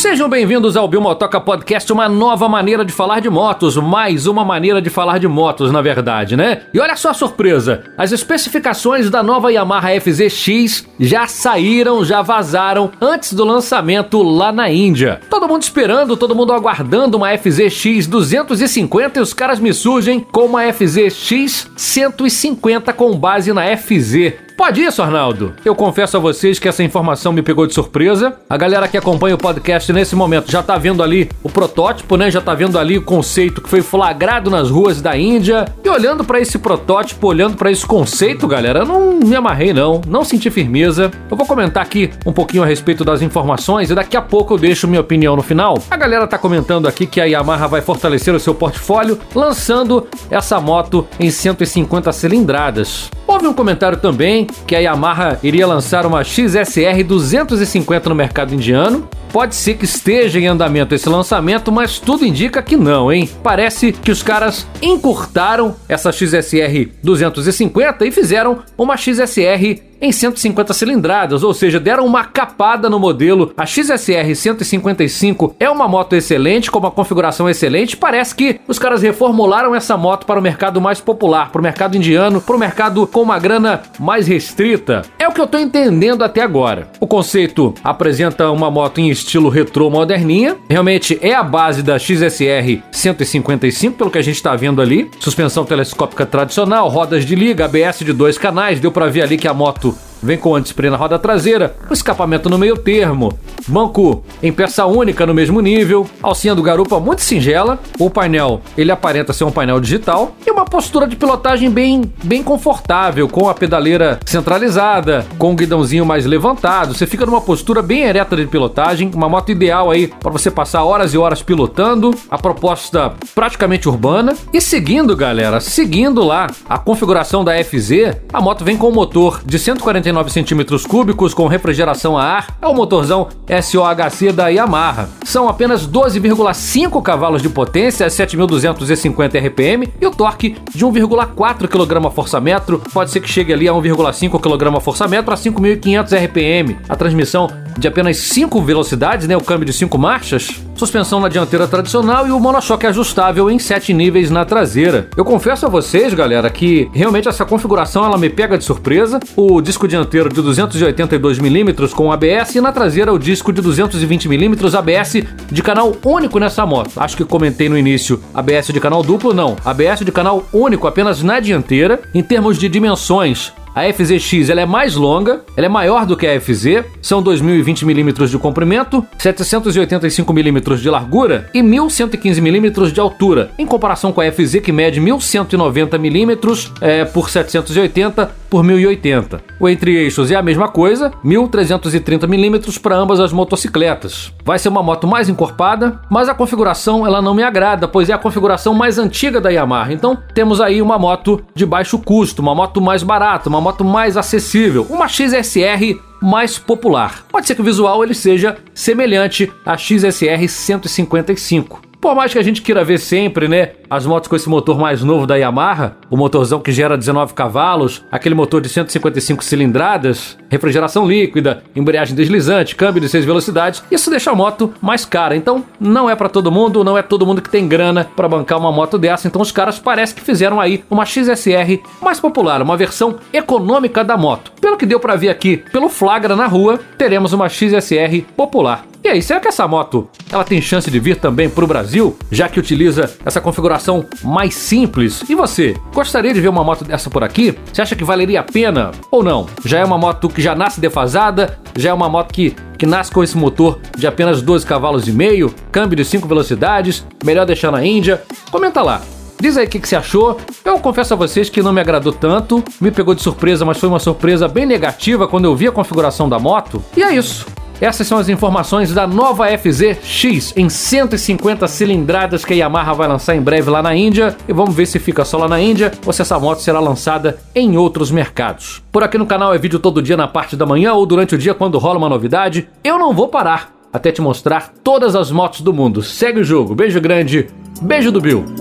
Sejam bem-vindos ao Bilmotoca Podcast, uma nova maneira de falar de motos, mais uma maneira de falar de motos, na verdade, né? E olha só a surpresa, as especificações da nova Yamaha FZX já saíram, já vazaram antes do lançamento lá na Índia. Todo mundo esperando, todo mundo aguardando uma FZX 250 e os caras me surgem com uma FZX 150 com base na FZ. Pode isso, Arnaldo? Eu confesso a vocês que essa informação me pegou de surpresa. A galera que acompanha o podcast nesse momento já tá vendo ali o protótipo, né? Já tá vendo ali o conceito que foi flagrado nas ruas da Índia. E olhando para esse protótipo, olhando para esse conceito, galera, eu não me amarrei não, não senti firmeza. Eu vou comentar aqui um pouquinho a respeito das informações e daqui a pouco eu deixo minha opinião no final. A galera tá comentando aqui que a Yamaha vai fortalecer o seu portfólio lançando essa moto em 150 cilindradas. Houve um comentário também que a Yamaha iria lançar uma XSR 250 no mercado indiano. Pode ser que esteja em andamento esse lançamento, mas tudo indica que não, hein? Parece que os caras encurtaram essa XSR 250 e fizeram uma XSR em 150 cilindradas, ou seja, deram uma capada no modelo. A XSR 155 é uma moto excelente, com uma configuração excelente. Parece que os caras reformularam essa moto para o mercado mais popular, para o mercado indiano, para o mercado com uma grana mais restrita. O que eu estou entendendo até agora. O conceito apresenta uma moto em estilo retrô moderninha. Realmente é a base da XSR 155, pelo que a gente está vendo ali. Suspensão telescópica tradicional, rodas de liga, ABS de dois canais. Deu para ver ali que a moto Vem com antispray na roda traseira, o escapamento no meio termo, banco em peça única no mesmo nível, alcinha do garupa muito singela, o painel ele aparenta ser um painel digital e uma postura de pilotagem bem, bem confortável, com a pedaleira centralizada, com o guidãozinho mais levantado, você fica numa postura bem ereta de pilotagem, uma moto ideal aí para você passar horas e horas pilotando, a proposta praticamente urbana. E seguindo galera, seguindo lá a configuração da FZ, a moto vem com um motor de 149 49 centímetros cúbicos com refrigeração a ar é o motorzão SOHC da Yamaha. São apenas 12,5 cavalos de potência, 7.250 RPM e o torque de 1,4 kgfm. Pode ser que chegue ali a 1,5 kgfm a 5.500 RPM. A transmissão de apenas 5 velocidades, né, o câmbio de 5 marchas, suspensão na dianteira tradicional e o monochoque ajustável em 7 níveis na traseira. Eu confesso a vocês, galera, que realmente essa configuração ela me pega de surpresa. O disco dianteiro de 282mm com ABS e na traseira o disco de 220mm ABS de canal único nessa moto. Acho que comentei no início ABS de canal duplo, não. ABS de canal único apenas na dianteira. Em termos de dimensões, a FZX ela é mais longa, ela é maior do que a FZ, são 2020 mm de comprimento, 785 mm de largura e 1115 mm de altura, em comparação com a FZ que mede 1190 mm é, por 780 por 1080. O entre-eixos é a mesma coisa, 1330 mm para ambas as motocicletas. Vai ser uma moto mais encorpada, mas a configuração ela não me agrada, pois é a configuração mais antiga da Yamaha. Então temos aí uma moto de baixo custo, uma moto mais barata, uma moto mais acessível, uma XSR mais popular. Pode ser que o visual ele seja semelhante à XSR 155. Por mais que a gente queira ver sempre, né, as motos com esse motor mais novo da Yamaha, o motorzão que gera 19 cavalos, aquele motor de 155 cilindradas, refrigeração líquida, embreagem deslizante, câmbio de 6 velocidades, isso deixa a moto mais cara. Então, não é para todo mundo, não é todo mundo que tem grana para bancar uma moto dessa. Então, os caras parece que fizeram aí uma XSR mais popular, uma versão econômica da moto. Pelo que deu para ver aqui, pelo flagra na rua, teremos uma XSR popular. Aí, será que essa moto ela tem chance de vir também para o Brasil, já que utiliza essa configuração mais simples? E você, gostaria de ver uma moto dessa por aqui? Você acha que valeria a pena ou não? Já é uma moto que já nasce defasada? Já é uma moto que, que nasce com esse motor de apenas 12 cavalos e meio, câmbio de 5 velocidades, melhor deixar na Índia? Comenta lá. Diz aí o que, que, você achou. Eu confesso a vocês que não me agradou tanto, me pegou de surpresa, mas foi uma surpresa bem negativa quando eu vi a configuração da moto. E é isso. Essas são as informações da nova FZ X em 150 cilindradas que a Yamaha vai lançar em breve lá na Índia e vamos ver se fica só lá na Índia ou se essa moto será lançada em outros mercados. Por aqui no canal é vídeo todo dia na parte da manhã ou durante o dia quando rola uma novidade. Eu não vou parar até te mostrar todas as motos do mundo. Segue o jogo. Beijo grande. Beijo do Bill.